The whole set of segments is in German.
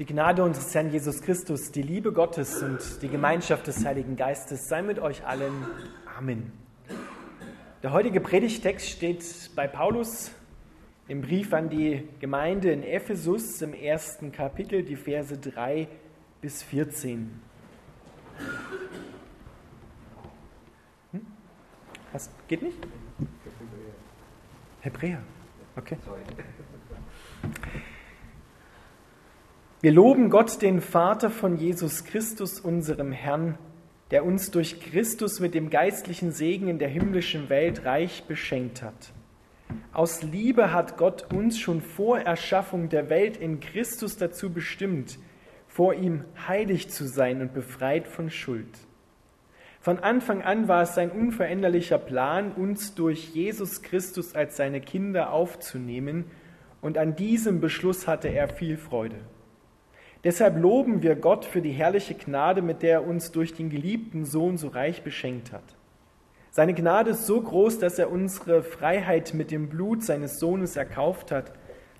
Die Gnade unseres Herrn Jesus Christus, die Liebe Gottes und die Gemeinschaft des Heiligen Geistes sei mit euch allen. Amen. Der heutige Predigtext steht bei Paulus im Brief an die Gemeinde in Ephesus im ersten Kapitel, die Verse 3 bis 14. Hm? Was, geht nicht? Hebräer. Okay. Wir loben Gott, den Vater von Jesus Christus, unserem Herrn, der uns durch Christus mit dem geistlichen Segen in der himmlischen Welt reich beschenkt hat. Aus Liebe hat Gott uns schon vor Erschaffung der Welt in Christus dazu bestimmt, vor ihm heilig zu sein und befreit von Schuld. Von Anfang an war es sein unveränderlicher Plan, uns durch Jesus Christus als seine Kinder aufzunehmen, und an diesem Beschluss hatte er viel Freude. Deshalb loben wir Gott für die herrliche Gnade, mit der er uns durch den geliebten Sohn so reich beschenkt hat. Seine Gnade ist so groß, dass er unsere Freiheit mit dem Blut seines Sohnes erkauft hat,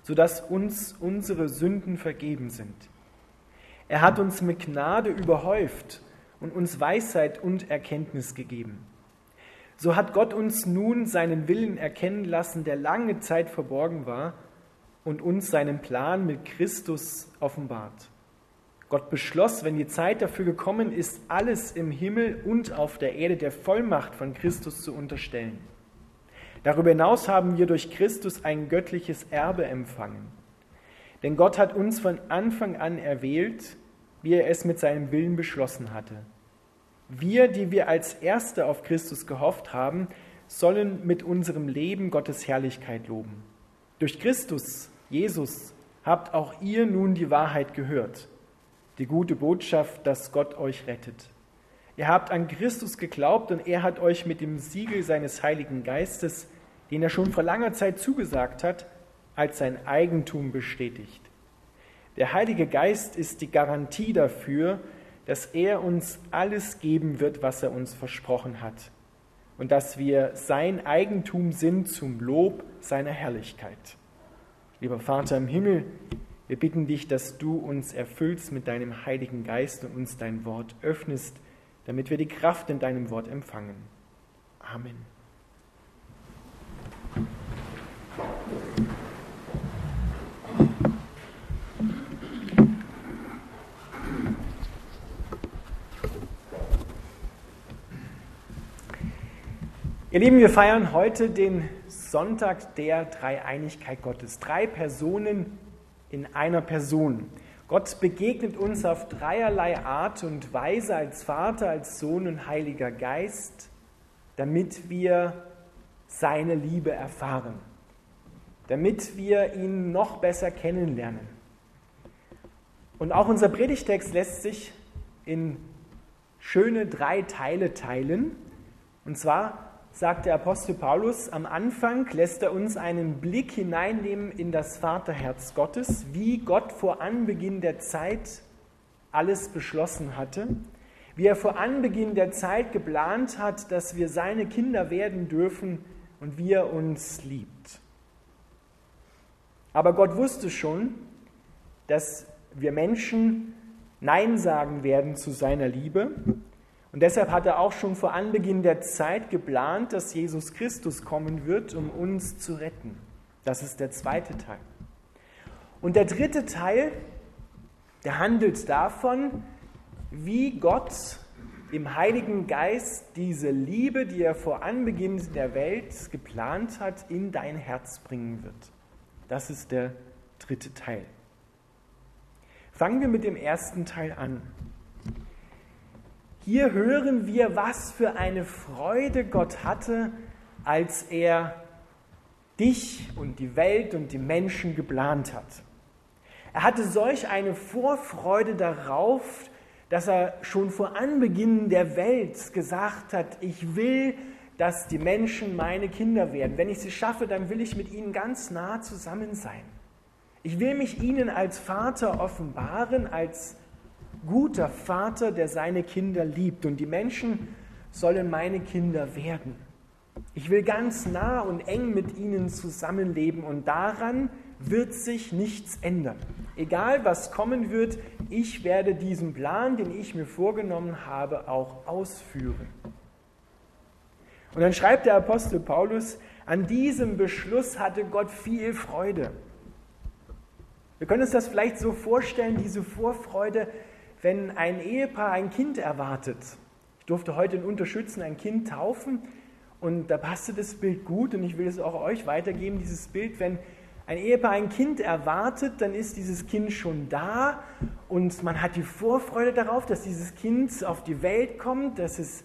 sodass uns unsere Sünden vergeben sind. Er hat uns mit Gnade überhäuft und uns Weisheit und Erkenntnis gegeben. So hat Gott uns nun seinen Willen erkennen lassen, der lange Zeit verborgen war, und uns seinen Plan mit Christus offenbart. Gott beschloss, wenn die Zeit dafür gekommen ist, alles im Himmel und auf der Erde der Vollmacht von Christus zu unterstellen. Darüber hinaus haben wir durch Christus ein göttliches Erbe empfangen. Denn Gott hat uns von Anfang an erwählt, wie er es mit seinem Willen beschlossen hatte. Wir, die wir als Erste auf Christus gehofft haben, sollen mit unserem Leben Gottes Herrlichkeit loben. Durch Christus, Jesus, habt auch ihr nun die Wahrheit gehört die gute Botschaft, dass Gott euch rettet. Ihr habt an Christus geglaubt und er hat euch mit dem Siegel seines Heiligen Geistes, den er schon vor langer Zeit zugesagt hat, als sein Eigentum bestätigt. Der Heilige Geist ist die Garantie dafür, dass er uns alles geben wird, was er uns versprochen hat und dass wir sein Eigentum sind zum Lob seiner Herrlichkeit. Lieber Vater im Himmel, wir bitten dich, dass du uns erfüllst mit deinem Heiligen Geist und uns dein Wort öffnest, damit wir die Kraft in deinem Wort empfangen. Amen. Ihr Lieben, wir feiern heute den Sonntag der Dreieinigkeit Gottes. Drei Personen in einer Person. Gott begegnet uns auf dreierlei Art und Weise als Vater, als Sohn und Heiliger Geist, damit wir seine Liebe erfahren, damit wir ihn noch besser kennenlernen. Und auch unser Predigtext lässt sich in schöne drei Teile teilen. Und zwar sagt der Apostel Paulus, am Anfang lässt er uns einen Blick hineinnehmen in das Vaterherz Gottes, wie Gott vor Anbeginn der Zeit alles beschlossen hatte, wie er vor Anbeginn der Zeit geplant hat, dass wir seine Kinder werden dürfen und wie er uns liebt. Aber Gott wusste schon, dass wir Menschen Nein sagen werden zu seiner Liebe und deshalb hat er auch schon vor Anbeginn der Zeit geplant, dass Jesus Christus kommen wird, um uns zu retten. Das ist der zweite Teil. Und der dritte Teil, der handelt davon, wie Gott im Heiligen Geist diese Liebe, die er vor Anbeginn der Welt geplant hat, in dein Herz bringen wird. Das ist der dritte Teil. Fangen wir mit dem ersten Teil an. Hier hören wir, was für eine Freude Gott hatte, als er dich und die Welt und die Menschen geplant hat. Er hatte solch eine Vorfreude darauf, dass er schon vor Anbeginn der Welt gesagt hat, ich will, dass die Menschen meine Kinder werden. Wenn ich sie schaffe, dann will ich mit ihnen ganz nah zusammen sein. Ich will mich ihnen als Vater offenbaren, als guter Vater, der seine Kinder liebt. Und die Menschen sollen meine Kinder werden. Ich will ganz nah und eng mit ihnen zusammenleben und daran wird sich nichts ändern. egal was kommen wird, ich werde diesen Plan, den ich mir vorgenommen habe, auch ausführen. Und dann schreibt der Apostel Paulus, an diesem Beschluss hatte Gott viel Freude. Wir können uns das vielleicht so vorstellen, diese Vorfreude, wenn ein Ehepaar ein Kind erwartet. Ich durfte heute in Unterschützen ein Kind taufen und da passte das Bild gut und ich will es auch euch weitergeben, dieses Bild, wenn ein Ehepaar ein Kind erwartet, dann ist dieses Kind schon da und man hat die Vorfreude darauf, dass dieses Kind auf die Welt kommt, dass es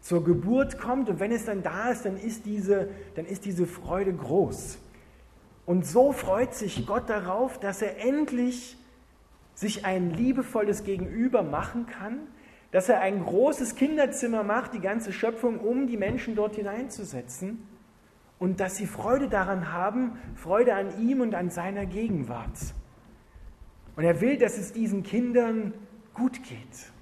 zur Geburt kommt und wenn es dann da ist, dann ist diese, dann ist diese Freude groß. Und so freut sich Gott darauf, dass er endlich sich ein liebevolles Gegenüber machen kann, dass er ein großes Kinderzimmer macht, die ganze Schöpfung, um die Menschen dort hineinzusetzen und dass sie Freude daran haben, Freude an ihm und an seiner Gegenwart. Und er will, dass es diesen Kindern gut geht.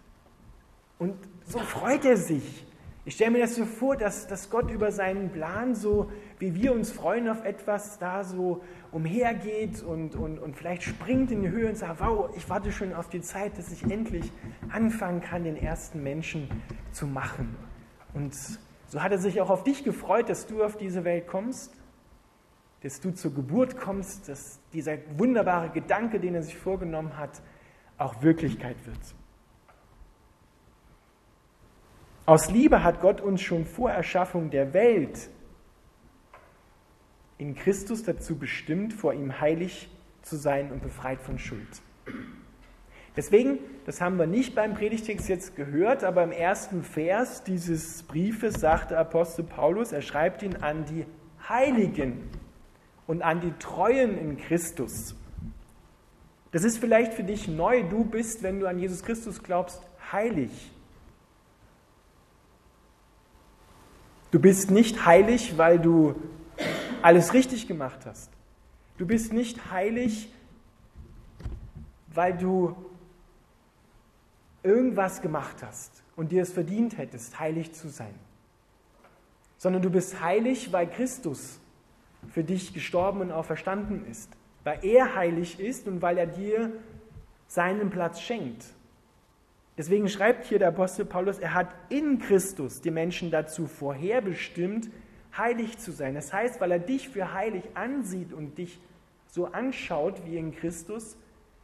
Und so freut er sich, ich stelle mir das so vor, dass, dass Gott über seinen Plan so, wie wir uns freuen auf etwas, da so umhergeht und, und, und vielleicht springt in die Höhe und sagt, wow, ich warte schon auf die Zeit, dass ich endlich anfangen kann, den ersten Menschen zu machen. Und so hat er sich auch auf dich gefreut, dass du auf diese Welt kommst, dass du zur Geburt kommst, dass dieser wunderbare Gedanke, den er sich vorgenommen hat, auch Wirklichkeit wird. Aus Liebe hat Gott uns schon vor Erschaffung der Welt in Christus dazu bestimmt, vor ihm heilig zu sein und befreit von Schuld. Deswegen, das haben wir nicht beim Predigtext jetzt gehört, aber im ersten Vers dieses Briefes sagt der Apostel Paulus, er schreibt ihn an die Heiligen und an die Treuen in Christus. Das ist vielleicht für dich neu, du bist, wenn du an Jesus Christus glaubst, heilig. Du bist nicht heilig, weil du alles richtig gemacht hast. Du bist nicht heilig, weil du irgendwas gemacht hast und dir es verdient hättest, heilig zu sein. Sondern du bist heilig, weil Christus für dich gestorben und auferstanden ist. Weil er heilig ist und weil er dir seinen Platz schenkt. Deswegen schreibt hier der Apostel Paulus, er hat in Christus die Menschen dazu vorherbestimmt, heilig zu sein. Das heißt, weil er dich für heilig ansieht und dich so anschaut wie in Christus,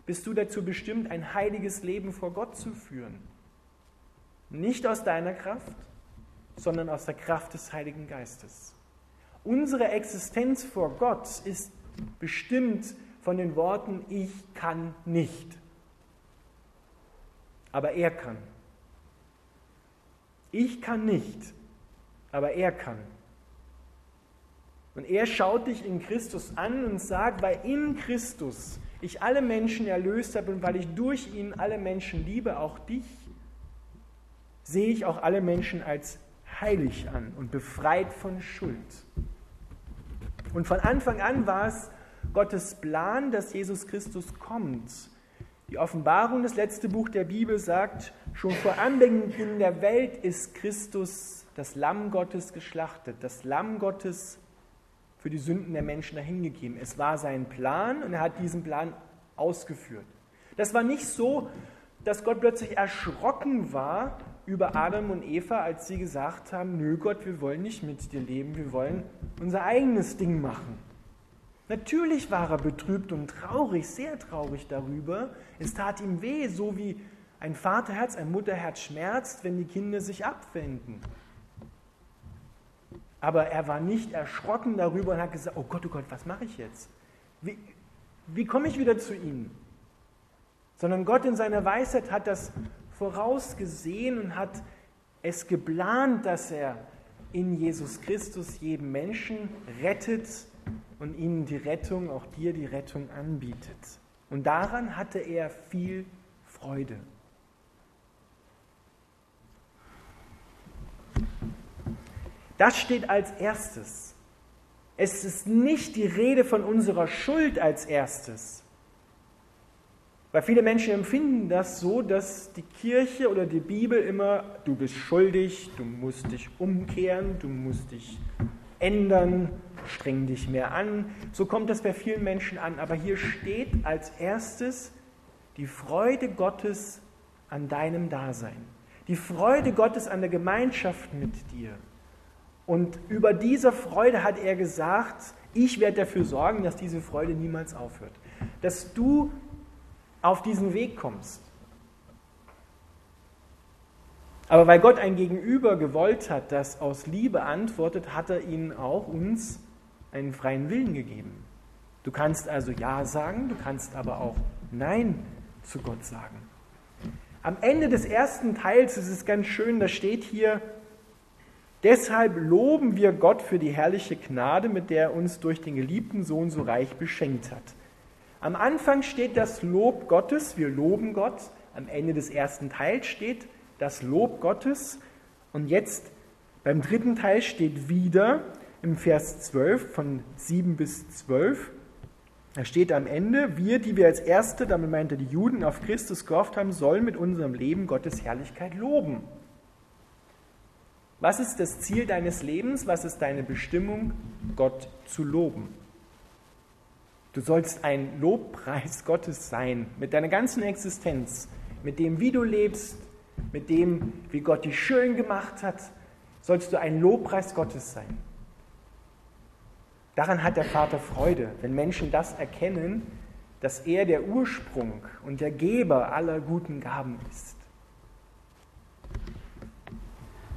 bist du dazu bestimmt, ein heiliges Leben vor Gott zu führen. Nicht aus deiner Kraft, sondern aus der Kraft des Heiligen Geistes. Unsere Existenz vor Gott ist bestimmt von den Worten, ich kann nicht aber er kann. Ich kann nicht, aber er kann. Und er schaut dich in Christus an und sagt, weil in Christus ich alle Menschen erlöst habe und weil ich durch ihn alle Menschen liebe, auch dich, sehe ich auch alle Menschen als heilig an und befreit von Schuld. Und von Anfang an war es Gottes Plan, dass Jesus Christus kommt die Offenbarung, das letzte Buch der Bibel, sagt, schon vor Anbeginn der Welt ist Christus, das Lamm Gottes, geschlachtet, das Lamm Gottes für die Sünden der Menschen dahingegeben. Es war sein Plan und er hat diesen Plan ausgeführt. Das war nicht so, dass Gott plötzlich erschrocken war über Adam und Eva, als sie gesagt haben, nö Gott, wir wollen nicht mit dir leben, wir wollen unser eigenes Ding machen. Natürlich war er betrübt und traurig, sehr traurig darüber. Es tat ihm weh, so wie ein Vaterherz, ein Mutterherz schmerzt, wenn die Kinder sich abwenden. Aber er war nicht erschrocken darüber und hat gesagt, oh Gott, oh Gott, was mache ich jetzt? Wie, wie komme ich wieder zu ihnen? Sondern Gott in seiner Weisheit hat das vorausgesehen und hat es geplant, dass er in Jesus Christus jeden Menschen rettet und ihnen die Rettung, auch dir die Rettung anbietet. Und daran hatte er viel Freude. Das steht als erstes. Es ist nicht die Rede von unserer Schuld als erstes. Weil viele Menschen empfinden das so, dass die Kirche oder die Bibel immer, du bist schuldig, du musst dich umkehren, du musst dich ändern, streng dich mehr an. So kommt das bei vielen Menschen an. Aber hier steht als erstes die Freude Gottes an deinem Dasein. Die Freude Gottes an der Gemeinschaft mit dir. Und über diese Freude hat er gesagt, ich werde dafür sorgen, dass diese Freude niemals aufhört. Dass du auf diesen Weg kommst. Aber weil Gott ein Gegenüber gewollt hat, das aus Liebe antwortet, hat er ihnen auch uns einen freien Willen gegeben. Du kannst also Ja sagen, du kannst aber auch Nein zu Gott sagen. Am Ende des ersten Teils ist es ganz schön, da steht hier, deshalb loben wir Gott für die herrliche Gnade, mit der er uns durch den geliebten Sohn so reich beschenkt hat. Am Anfang steht das Lob Gottes, wir loben Gott. Am Ende des ersten Teils steht, das Lob Gottes. Und jetzt beim dritten Teil steht wieder im Vers 12 von 7 bis 12. Da steht am Ende, wir, die wir als Erste, damit meinte die Juden, auf Christus gehofft haben, sollen mit unserem Leben Gottes Herrlichkeit loben. Was ist das Ziel deines Lebens? Was ist deine Bestimmung? Gott zu loben. Du sollst ein Lobpreis Gottes sein, mit deiner ganzen Existenz, mit dem, wie du lebst, mit dem, wie Gott dich schön gemacht hat, sollst du ein Lobpreis Gottes sein. Daran hat der Vater Freude, wenn Menschen das erkennen, dass er der Ursprung und der Geber aller guten Gaben ist.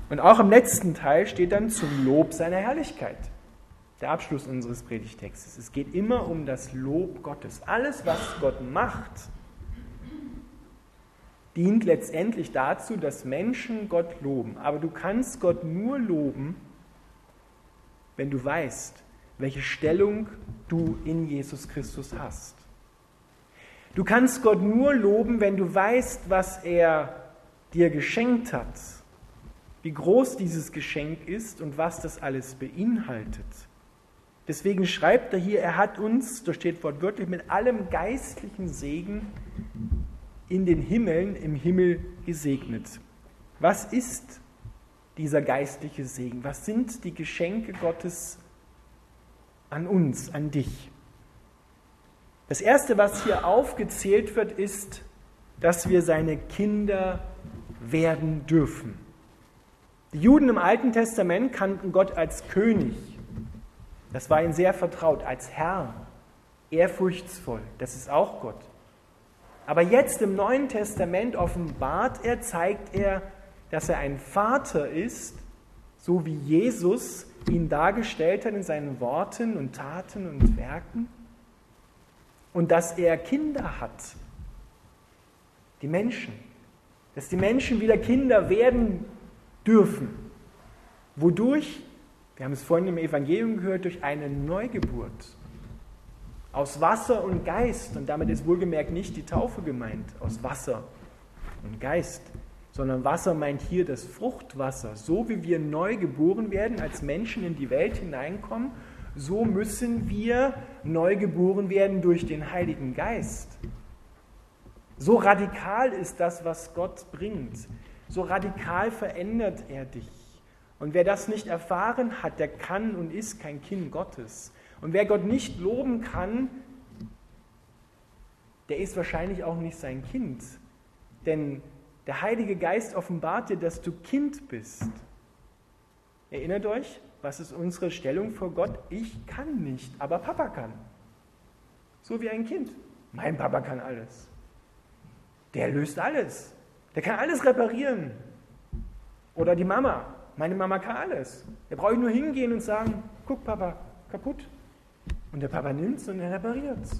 Und auch im letzten Teil steht dann zum Lob seiner Herrlichkeit. Der Abschluss unseres Predigtextes. Es geht immer um das Lob Gottes. Alles, was Gott macht, dient letztendlich dazu, dass Menschen Gott loben. Aber du kannst Gott nur loben, wenn du weißt, welche Stellung du in Jesus Christus hast. Du kannst Gott nur loben, wenn du weißt, was er dir geschenkt hat, wie groß dieses Geschenk ist und was das alles beinhaltet. Deswegen schreibt er hier, er hat uns, da steht wortwörtlich, mit allem geistlichen Segen in den Himmeln, im Himmel gesegnet. Was ist dieser geistliche Segen? Was sind die Geschenke Gottes an uns, an dich? Das Erste, was hier aufgezählt wird, ist, dass wir seine Kinder werden dürfen. Die Juden im Alten Testament kannten Gott als König. Das war ihnen sehr vertraut, als Herr, ehrfurchtsvoll. Das ist auch Gott. Aber jetzt im Neuen Testament offenbart er, zeigt er, dass er ein Vater ist, so wie Jesus ihn dargestellt hat in seinen Worten und Taten und Werken. Und dass er Kinder hat, die Menschen. Dass die Menschen wieder Kinder werden dürfen. Wodurch? Wir haben es vorhin im Evangelium gehört, durch eine Neugeburt aus Wasser und Geist. Und damit ist wohlgemerkt nicht die Taufe gemeint, aus Wasser und Geist, sondern Wasser meint hier das Fruchtwasser. So wie wir neu geboren werden, als Menschen in die Welt hineinkommen, so müssen wir neu geboren werden durch den Heiligen Geist. So radikal ist das, was Gott bringt. So radikal verändert er dich. Und wer das nicht erfahren hat, der kann und ist kein Kind Gottes. Und wer Gott nicht loben kann, der ist wahrscheinlich auch nicht sein Kind. Denn der Heilige Geist offenbart dir, dass du Kind bist. Erinnert euch, was ist unsere Stellung vor Gott? Ich kann nicht, aber Papa kann. So wie ein Kind. Mein Papa kann alles. Der löst alles. Der kann alles reparieren. Oder die Mama. Meine Mama kann alles. Da brauche ich nur hingehen und sagen, guck Papa, kaputt. Und der Papa nimmt es und er repariert es.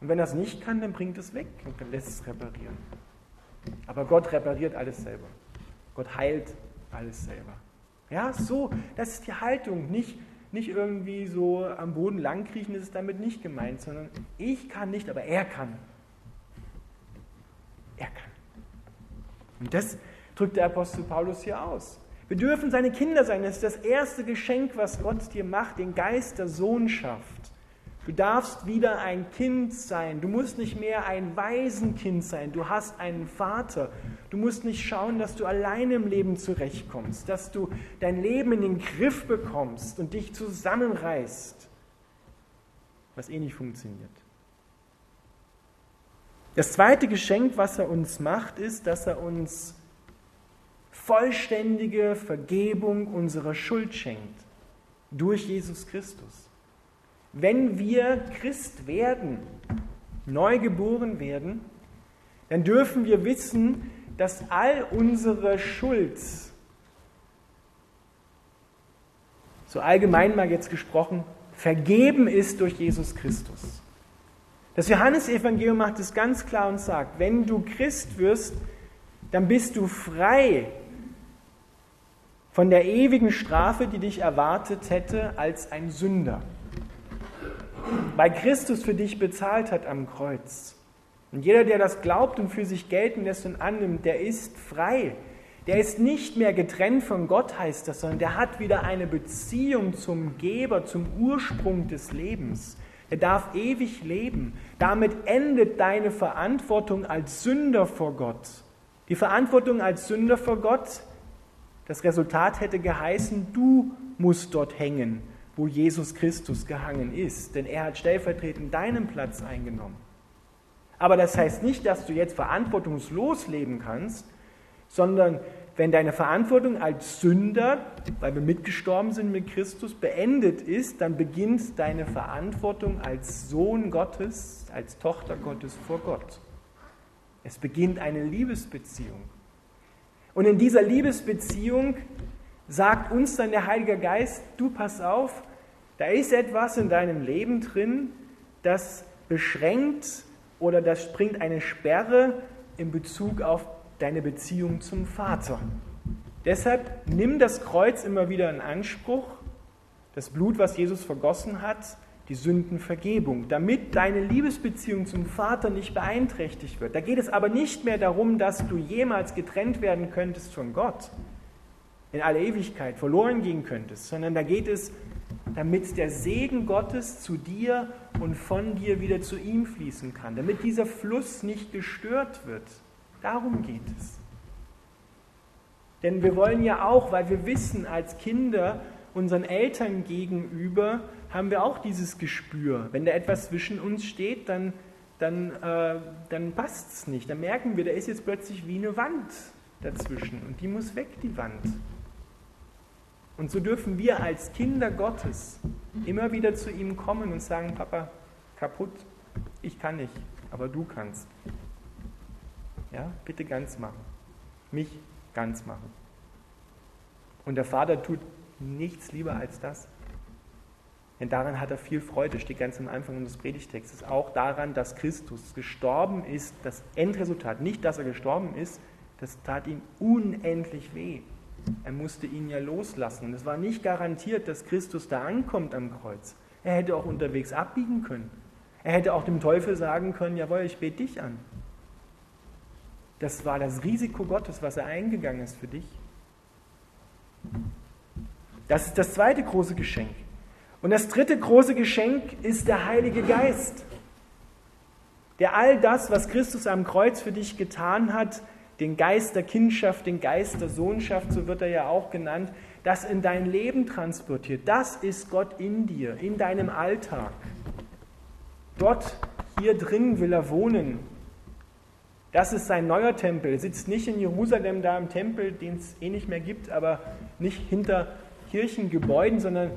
Und wenn er es nicht kann, dann bringt es weg und dann lässt es reparieren. Aber Gott repariert alles selber. Gott heilt alles selber. Ja, so, das ist die Haltung. Nicht, nicht irgendwie so am Boden langkriechen, ist es damit nicht gemeint, sondern ich kann nicht, aber er kann. Er kann. Und das drückt der Apostel Paulus hier aus. Wir dürfen seine Kinder sein. Das ist das erste Geschenk, was Gott dir macht, den Geist der Sohnschaft Du darfst wieder ein Kind sein. Du musst nicht mehr ein Waisenkind sein. Du hast einen Vater. Du musst nicht schauen, dass du alleine im Leben zurechtkommst, dass du dein Leben in den Griff bekommst und dich zusammenreißt, was eh nicht funktioniert. Das zweite Geschenk, was er uns macht, ist, dass er uns vollständige Vergebung unserer Schuld schenkt durch Jesus Christus. Wenn wir Christ werden, neu geboren werden, dann dürfen wir wissen, dass all unsere Schuld, so allgemein mal jetzt gesprochen, vergeben ist durch Jesus Christus. Das Johannesevangelium macht es ganz klar und sagt, wenn du Christ wirst, dann bist du frei von der ewigen Strafe, die dich erwartet hätte als ein Sünder weil Christus für dich bezahlt hat am Kreuz. Und jeder, der das glaubt und für sich gelten lässt und annimmt, der ist frei. Der ist nicht mehr getrennt von Gott, heißt das, sondern der hat wieder eine Beziehung zum Geber, zum Ursprung des Lebens. Er darf ewig leben. Damit endet deine Verantwortung als Sünder vor Gott. Die Verantwortung als Sünder vor Gott, das Resultat hätte geheißen, du musst dort hängen wo Jesus Christus gehangen ist, denn er hat stellvertretend deinen Platz eingenommen. Aber das heißt nicht, dass du jetzt verantwortungslos leben kannst, sondern wenn deine Verantwortung als Sünder, weil wir mitgestorben sind mit Christus, beendet ist, dann beginnt deine Verantwortung als Sohn Gottes, als Tochter Gottes vor Gott. Es beginnt eine Liebesbeziehung. Und in dieser Liebesbeziehung sagt uns dann der Heilige Geist, du pass auf, da ist etwas in deinem Leben drin, das beschränkt oder das bringt eine Sperre in Bezug auf deine Beziehung zum Vater. Deshalb nimm das Kreuz immer wieder in Anspruch, das Blut, was Jesus vergossen hat, die Sündenvergebung, damit deine Liebesbeziehung zum Vater nicht beeinträchtigt wird. Da geht es aber nicht mehr darum, dass du jemals getrennt werden könntest von Gott, in alle Ewigkeit verloren gehen könntest, sondern da geht es damit der Segen Gottes zu dir und von dir wieder zu ihm fließen kann, damit dieser Fluss nicht gestört wird. Darum geht es. Denn wir wollen ja auch, weil wir wissen, als Kinder unseren Eltern gegenüber haben wir auch dieses Gespür. Wenn da etwas zwischen uns steht, dann, dann, äh, dann passt es nicht. Dann merken wir, da ist jetzt plötzlich wie eine Wand dazwischen und die muss weg, die Wand. Und so dürfen wir als Kinder Gottes immer wieder zu ihm kommen und sagen, Papa, kaputt, ich kann nicht, aber du kannst. Ja, bitte ganz machen. Mich ganz machen. Und der Vater tut nichts lieber als das. Denn daran hat er viel Freude, steht ganz am Anfang unseres Predigtextes. Auch daran, dass Christus gestorben ist, das Endresultat, nicht, dass er gestorben ist, das tat ihm unendlich weh. Er musste ihn ja loslassen. Und es war nicht garantiert, dass Christus da ankommt am Kreuz. Er hätte auch unterwegs abbiegen können. Er hätte auch dem Teufel sagen können, jawohl, ich bete dich an. Das war das Risiko Gottes, was er eingegangen ist für dich. Das ist das zweite große Geschenk. Und das dritte große Geschenk ist der Heilige Geist, der all das, was Christus am Kreuz für dich getan hat, den Geist der Kindschaft, den Geist der Sohnschaft, so wird er ja auch genannt, das in dein Leben transportiert. Das ist Gott in dir, in deinem Alltag. Dort, hier drin will er wohnen. Das ist sein neuer Tempel. Er sitzt nicht in Jerusalem da im Tempel, den es eh nicht mehr gibt, aber nicht hinter Kirchengebäuden, sondern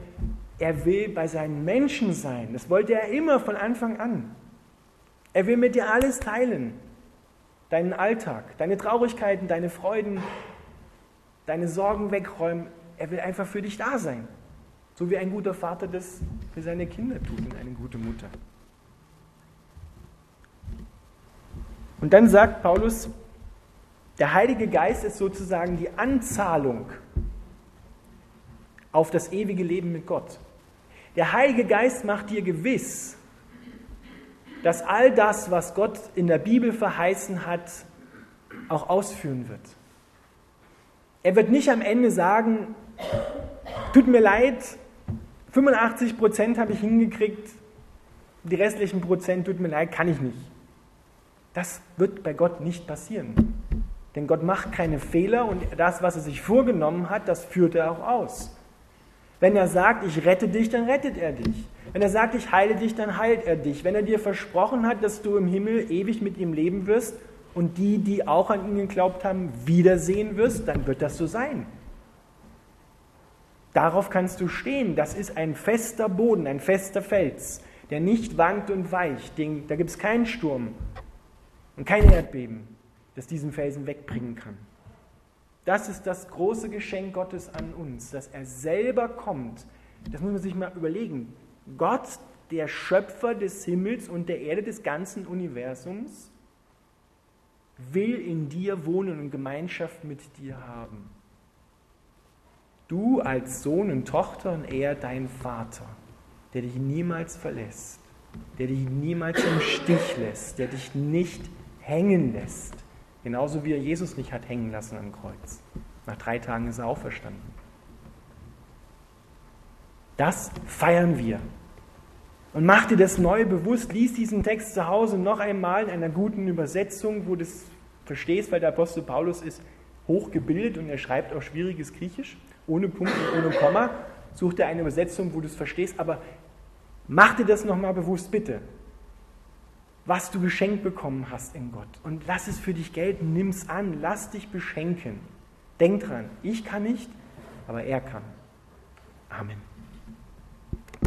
er will bei seinen Menschen sein. Das wollte er immer von Anfang an. Er will mit dir alles teilen deinen Alltag, deine Traurigkeiten, deine Freuden, deine Sorgen wegräumen. Er will einfach für dich da sein. So wie ein guter Vater das für seine Kinder tut und eine gute Mutter. Und dann sagt Paulus, der Heilige Geist ist sozusagen die Anzahlung auf das ewige Leben mit Gott. Der Heilige Geist macht dir gewiss, dass all das, was Gott in der Bibel verheißen hat, auch ausführen wird. Er wird nicht am Ende sagen, tut mir leid, 85 Prozent habe ich hingekriegt, die restlichen Prozent, tut mir leid, kann ich nicht. Das wird bei Gott nicht passieren. Denn Gott macht keine Fehler und das, was er sich vorgenommen hat, das führt er auch aus. Wenn er sagt, ich rette dich, dann rettet er dich. Wenn er sagt, ich heile dich, dann heilt er dich. Wenn er dir versprochen hat, dass du im Himmel ewig mit ihm leben wirst und die, die auch an ihn geglaubt haben, wiedersehen wirst, dann wird das so sein. Darauf kannst du stehen. Das ist ein fester Boden, ein fester Fels, der nicht wankt und weicht. Da gibt es keinen Sturm und kein Erdbeben, das diesen Felsen wegbringen kann. Das ist das große Geschenk Gottes an uns, dass er selber kommt. Das muss man sich mal überlegen. Gott, der Schöpfer des Himmels und der Erde, des ganzen Universums, will in dir wohnen und Gemeinschaft mit dir haben. Du als Sohn und Tochter und er dein Vater, der dich niemals verlässt, der dich niemals im Stich lässt, der dich nicht hängen lässt. Genauso wie er Jesus nicht hat hängen lassen am Kreuz. Nach drei Tagen ist er auferstanden. Das feiern wir. Und mach dir das neu bewusst. Lies diesen Text zu Hause noch einmal in einer guten Übersetzung, wo du das verstehst, weil der Apostel Paulus ist hochgebildet und er schreibt auch schwieriges Griechisch, ohne Punkt und ohne Komma. Such dir eine Übersetzung, wo du es verstehst, aber mach dir das nochmal bewusst, bitte was du geschenkt bekommen hast in Gott. Und lass es für dich gelten, nimm es an, lass dich beschenken. Denk dran, ich kann nicht, aber er kann. Amen.